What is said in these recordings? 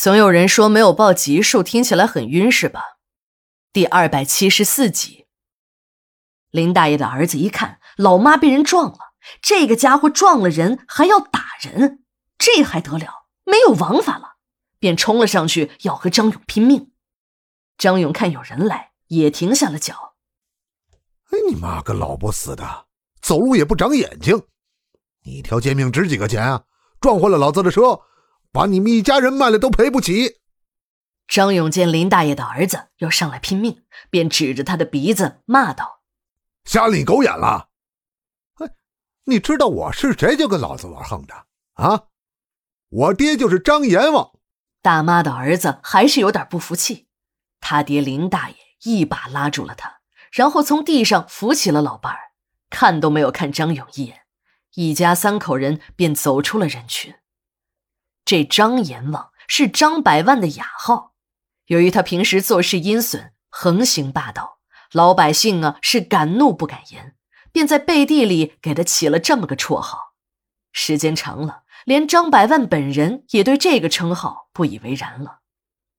总有人说没有报级数听起来很晕是吧？第二百七十四集。林大爷的儿子一看老妈被人撞了，这个家伙撞了人还要打人，这还得了？没有王法了，便冲了上去要和张勇拼命。张勇看有人来，也停下了脚。哎，你妈个老不死的，走路也不长眼睛！你一条贱命值几个钱啊？撞坏了老子的车，把你们一家人卖了都赔不起。张勇见林大爷的儿子要上来拼命，便指着他的鼻子骂道：“瞎了你狗眼了！哎，你知道我是谁就跟老子玩横的啊？我爹就是张阎王。”大妈的儿子还是有点不服气，他爹林大爷一把拉住了他，然后从地上扶起了老伴儿，看都没有看张勇一眼。一家三口人便走出了人群。这张阎王是张百万的雅号，由于他平时做事阴损、横行霸道，老百姓啊是敢怒不敢言，便在背地里给他起了这么个绰号。时间长了，连张百万本人也对这个称号不以为然了。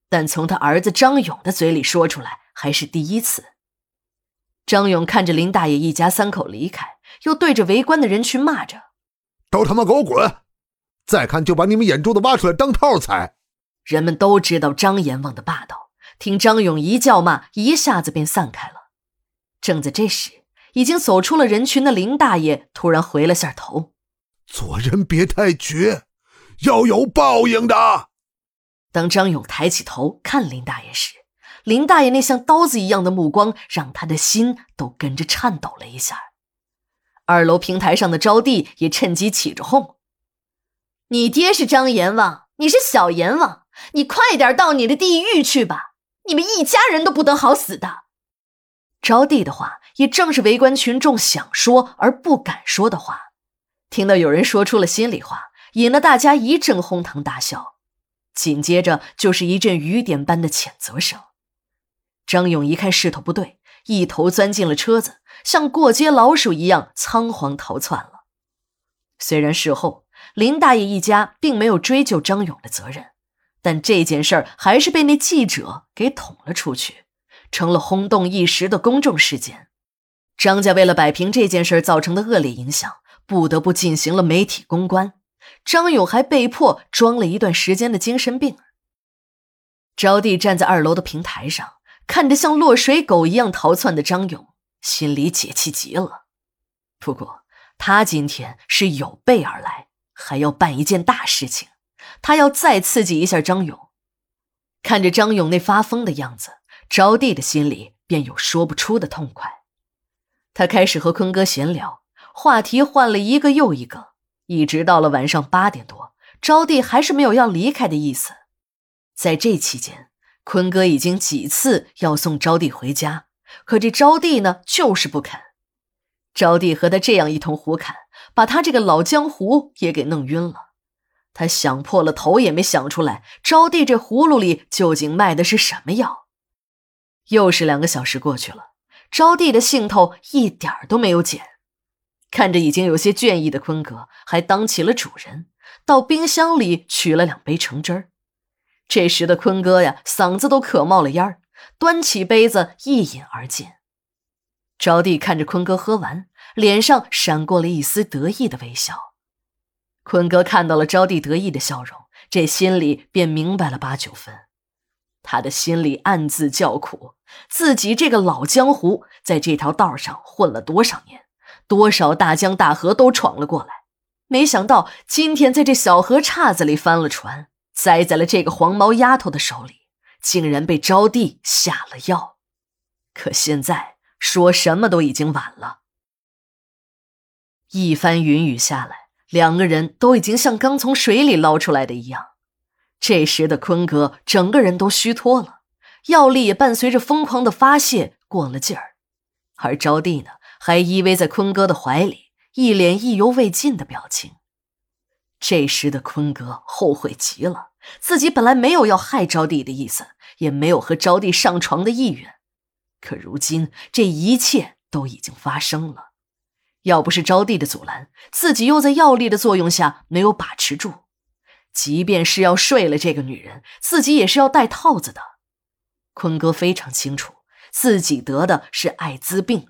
但从他儿子张勇的嘴里说出来，还是第一次。张勇看着林大爷一家三口离开。又对着围观的人群骂着：“都他妈给我滚！再看就把你们眼珠子挖出来当套踩！”人们都知道张阎王的霸道，听张勇一叫骂，一下子便散开了。正在这时，已经走出了人群的林大爷突然回了下头：“做人别太绝，要有报应的。”当张勇抬起头看林大爷时，林大爷那像刀子一样的目光让他的心都跟着颤抖了一下。二楼平台上的招娣也趁机起着哄：“你爹是张阎王，你是小阎王，你快点到你的地狱去吧！你们一家人都不得好死的。”招娣的话也正是围观群众想说而不敢说的话。听到有人说出了心里话，引得大家一阵哄堂大笑，紧接着就是一阵雨点般的谴责声。张勇一看势头不对，一头钻进了车子。像过街老鼠一样仓皇逃窜了。虽然事后林大爷一家并没有追究张勇的责任，但这件事儿还是被那记者给捅了出去，成了轰动一时的公众事件。张家为了摆平这件事造成的恶劣影响，不得不进行了媒体公关。张勇还被迫装了一段时间的精神病。招娣站在二楼的平台上，看着像落水狗一样逃窜的张勇。心里解气极了，不过他今天是有备而来，还要办一件大事情。他要再刺激一下张勇。看着张勇那发疯的样子，招娣的心里便有说不出的痛快。他开始和坤哥闲聊，话题换了一个又一个，一直到了晚上八点多，招娣还是没有要离开的意思。在这期间，坤哥已经几次要送招娣回家。可这招娣呢，就是不肯。招娣和他这样一通胡侃，把他这个老江湖也给弄晕了。他想破了头也没想出来，招娣这葫芦里究竟卖的是什么药。又是两个小时过去了，招娣的兴头一点都没有减。看着已经有些倦意的坤哥，还当起了主人，到冰箱里取了两杯橙汁儿。这时的坤哥呀，嗓子都渴冒了烟儿。端起杯子一饮而尽，招娣看着坤哥喝完，脸上闪过了一丝得意的微笑。坤哥看到了招娣得意的笑容，这心里便明白了八九分。他的心里暗自叫苦，自己这个老江湖在这条道上混了多少年，多少大江大河都闯了过来，没想到今天在这小河岔子里翻了船，栽在了这个黄毛丫头的手里。竟然被招娣下了药，可现在说什么都已经晚了。一番云雨下来，两个人都已经像刚从水里捞出来的一样。这时的坤哥整个人都虚脱了，药力也伴随着疯狂的发泄过了劲儿，而招娣呢，还依偎在坤哥的怀里，一脸意犹未尽的表情。这时的坤哥后悔极了。自己本来没有要害招娣的意思，也没有和招娣上床的意愿，可如今这一切都已经发生了。要不是招娣的阻拦，自己又在药力的作用下没有把持住，即便是要睡了这个女人，自己也是要戴套子的。坤哥非常清楚，自己得的是艾滋病，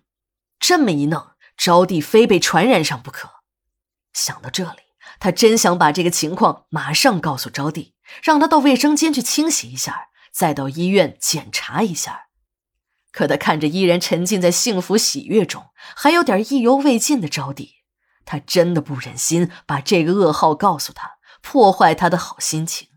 这么一弄，招娣非被传染上不可。想到这里，他真想把这个情况马上告诉招娣，让她到卫生间去清洗一下，再到医院检查一下。可他看着依然沉浸在幸福喜悦中，还有点意犹未尽的招娣，他真的不忍心把这个噩耗告诉他，破坏他的好心情。